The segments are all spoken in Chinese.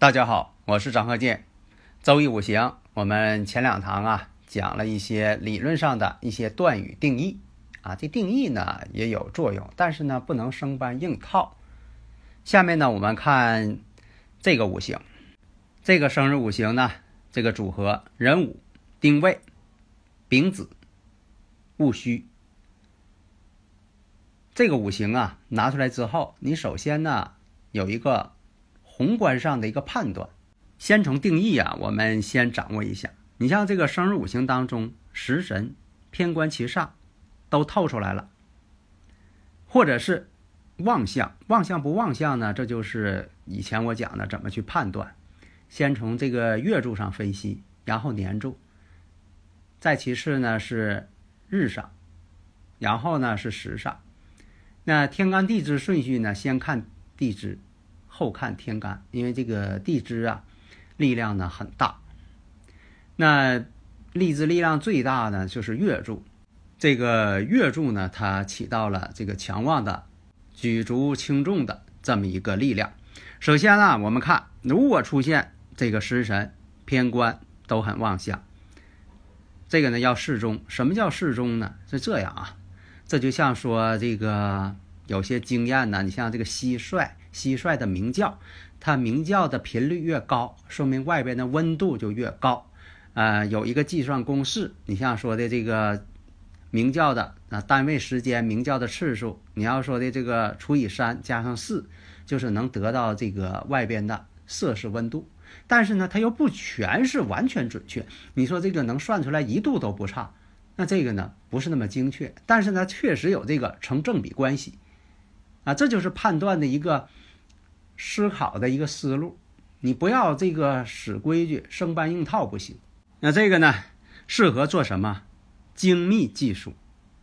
大家好，我是张鹤剑。周易五行，我们前两堂啊讲了一些理论上的一些断语定义啊，这定义呢也有作用，但是呢不能生搬硬套。下面呢我们看这个五行，这个生日五行呢这个组合壬午、丁未、丙子、戊戌。这个五行啊拿出来之后，你首先呢有一个。宏观上的一个判断，先从定义啊，我们先掌握一下。你像这个生日五行当中，食神、偏官、七煞都透出来了，或者是旺相，旺相不旺相呢？这就是以前我讲的怎么去判断。先从这个月柱上分析，然后年柱，再其次呢是日上，然后呢是时上。那天干地支顺序呢，先看地支。后看天干，因为这个地支啊，力量呢很大。那地支力量最大呢，就是月柱。这个月柱呢，它起到了这个强旺的、举足轻重的这么一个力量。首先呢，我们看如果出现这个食神、偏官都很旺相，这个呢要适中。什么叫适中呢？是这样啊，这就像说这个有些经验呢，你像这个蟋蟀。蟋蟀的鸣叫，它鸣叫的频率越高，说明外边的温度就越高。呃，有一个计算公式，你像说的这个鸣叫的啊单位时间鸣叫的次数，你要说的这个除以三加上四，就是能得到这个外边的摄氏温度。但是呢，它又不全是完全准确。你说这个能算出来一度都不差，那这个呢不是那么精确。但是呢，确实有这个成正比关系。啊，这就是判断的一个思考的一个思路，你不要这个死规矩，生搬硬套不行。那这个呢，适合做什么？精密技术，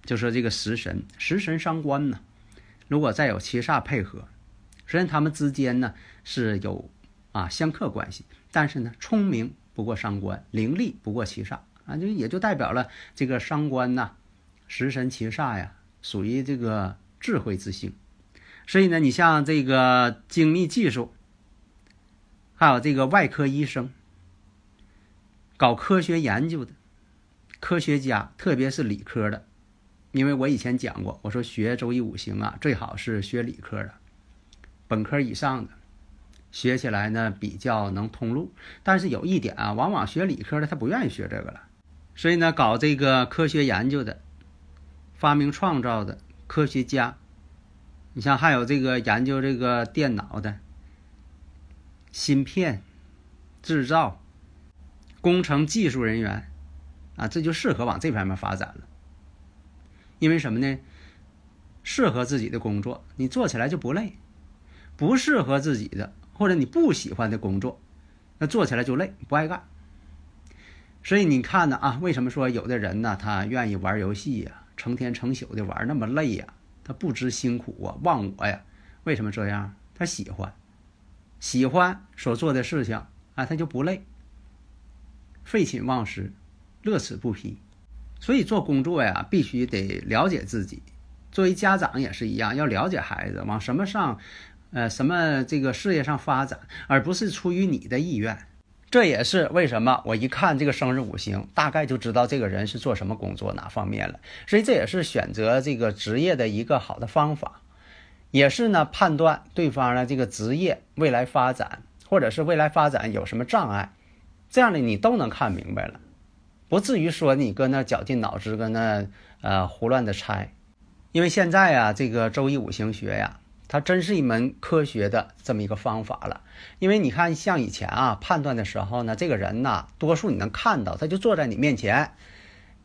就说这个食神，食神伤官呢。如果再有七煞配合，虽然他们之间呢是有啊相克关系，但是呢，聪明不过伤官，伶俐不过七煞啊，就也就代表了这个伤官呐，食神七煞呀，属于这个智慧之星。所以呢，你像这个精密技术，还有这个外科医生，搞科学研究的科学家，特别是理科的，因为我以前讲过，我说学周易五行啊，最好是学理科的，本科以上的，学起来呢比较能通路。但是有一点啊，往往学理科的他不愿意学这个了，所以呢，搞这个科学研究的、发明创造的科学家。你像还有这个研究这个电脑的芯片制造工程技术人员啊，这就适合往这方面发展了。因为什么呢？适合自己的工作，你做起来就不累；不适合自己的或者你不喜欢的工作，那做起来就累，不爱干。所以你看呢啊，为什么说有的人呢，他愿意玩游戏呀，成天成宿的玩，那么累呀？他不知辛苦啊，忘我呀？为什么这样？他喜欢，喜欢所做的事情啊，他就不累，废寝忘食，乐此不疲。所以做工作呀，必须得了解自己。作为家长也是一样，要了解孩子往什么上，呃，什么这个事业上发展，而不是出于你的意愿。这也是为什么我一看这个生日五行，大概就知道这个人是做什么工作哪方面了。所以这也是选择这个职业的一个好的方法，也是呢判断对方呢这个职业未来发展，或者是未来发展有什么障碍，这样的你都能看明白了，不至于说你搁那绞尽脑汁搁那呃胡乱的猜。因为现在啊，这个周易五行学呀，它真是一门科学的这么一个方法了。因为你看，像以前啊，判断的时候呢，这个人呐，多数你能看到，他就坐在你面前，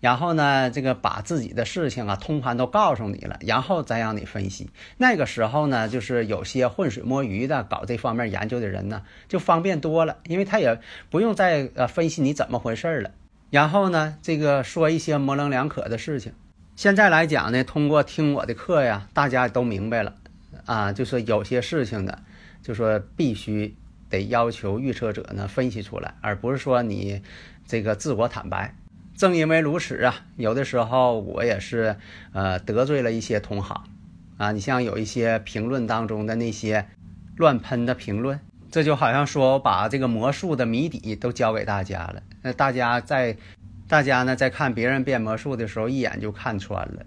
然后呢，这个把自己的事情啊，通盘都告诉你了，然后再让你分析。那个时候呢，就是有些浑水摸鱼的搞这方面研究的人呢，就方便多了，因为他也不用再呃分析你怎么回事了，然后呢，这个说一些模棱两可的事情。现在来讲呢，通过听我的课呀，大家都明白了，啊，就是有些事情呢，就说必须得要求预测者呢分析出来，而不是说你这个自我坦白。正因为如此啊，有的时候我也是呃得罪了一些同行，啊，你像有一些评论当中的那些乱喷的评论，这就好像说我把这个魔术的谜底都教给大家了，那大家在。大家呢在看别人变魔术的时候，一眼就看穿了，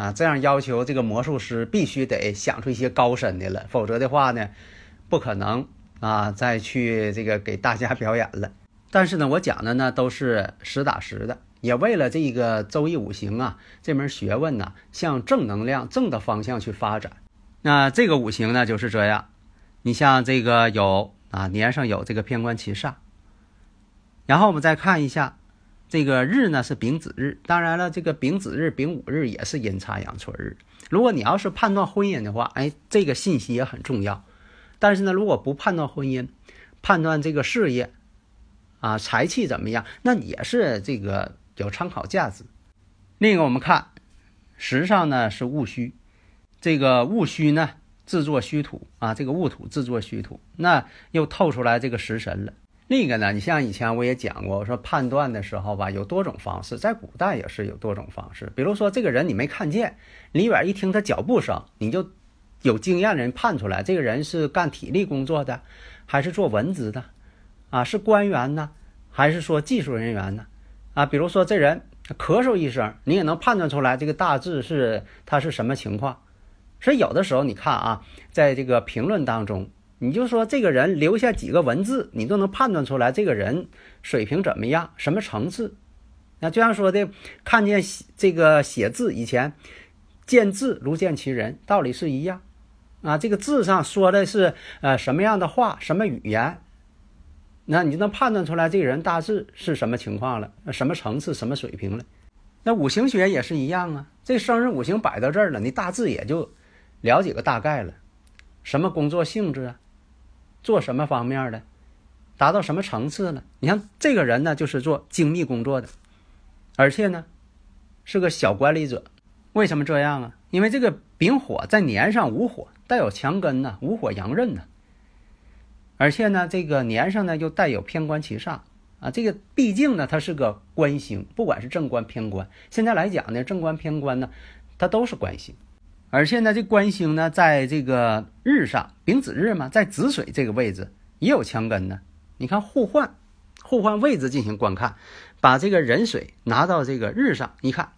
啊，这样要求这个魔术师必须得想出一些高深的了，否则的话呢，不可能啊再去这个给大家表演了。但是呢，我讲的呢都是实打实的，也为了这个周易五行啊这门学问呢向正能量、正的方向去发展。那这个五行呢就是这样，你像这个有啊年上有这个偏官七煞，然后我们再看一下。这个日呢是丙子日，当然了，这个丙子日、丙午日也是阴差阳错日。如果你要是判断婚姻的话，哎，这个信息也很重要。但是呢，如果不判断婚姻，判断这个事业啊、财气怎么样，那也是这个有参考价值。另一个，我们看时上呢是戊戌，这个戊戌呢制作虚土啊，这个戊土制作虚土，那又透出来这个食神了。另一个呢，你像以前我也讲过，我说判断的时候吧，有多种方式，在古代也是有多种方式。比如说这个人你没看见，离远一听他脚步声，你就有经验的人判出来，这个人是干体力工作的，还是做文职的，啊，是官员呢，还是说技术人员呢？啊，比如说这人咳嗽一声，你也能判断出来这个大致是他是什么情况。所以有的时候你看啊，在这个评论当中。你就说这个人留下几个文字，你都能判断出来这个人水平怎么样，什么层次。那就像说的，看见这个写字以前，见字如见其人，道理是一样。啊，这个字上说的是呃什么样的话，什么语言，那你就能判断出来这个人大致是什么情况了，什么层次，什么水平了。那五行学也是一样啊，这生日五行摆到这儿了，你大致也就了解个大概了，什么工作性质啊？做什么方面的，达到什么层次了？你像这个人呢，就是做精密工作的，而且呢，是个小管理者。为什么这样啊？因为这个丙火在年上无火，带有强根呢，无火阳刃呢。而且呢，这个年上呢又带有偏官七煞啊。这个毕竟呢，它是个官星，不管是正官偏官。现在来讲呢，正官偏官呢，它都是官星。而现在这官星呢，在这个日上丙子日嘛，在子水这个位置也有强根呢。你看互换，互换位置进行观看，把这个壬水拿到这个日上，一看，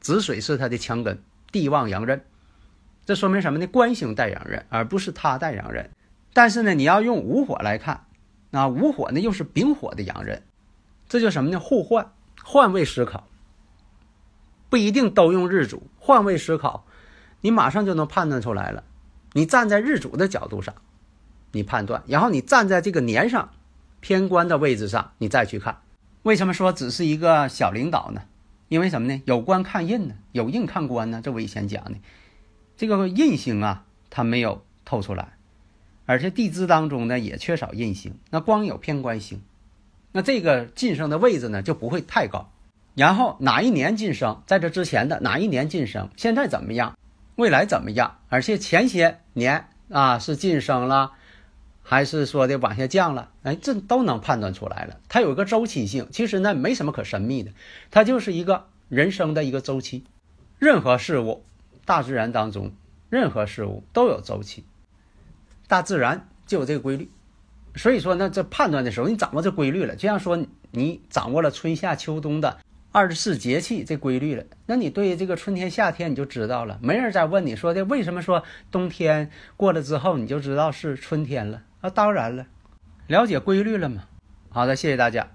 子水是它的强根，地旺阳刃，这说明什么呢？官星带阳刃，而不是它带阳刃。但是呢，你要用午火来看，啊，午火呢又是丙火的阳刃，这叫什么呢？互换，换位思考，不一定都用日主，换位思考。你马上就能判断出来了，你站在日主的角度上，你判断，然后你站在这个年上偏官的位置上，你再去看。为什么说只是一个小领导呢？因为什么呢？有官看印呢，有印看官呢。这我以前讲的，这个印星啊，它没有透出来，而且地支当中呢也缺少印星，那光有偏官星，那这个晋升的位置呢就不会太高。然后哪一年晋升，在这之前的哪一年晋升，现在怎么样？未来怎么样？而且前些年啊是晋升了，还是说的往下降了？哎，这都能判断出来了。它有个周期性，其实呢没什么可神秘的，它就是一个人生的一个周期。任何事物，大自然当中任何事物都有周期，大自然就有这个规律。所以说呢，这判断的时候，你掌握这规律了，就像说你掌握了春夏秋冬的。二十四节气这规律了，那你对这个春天、夏天你就知道了。没人再问你说的为什么说冬天过了之后你就知道是春天了啊？当然了，了解规律了嘛。好的，谢谢大家。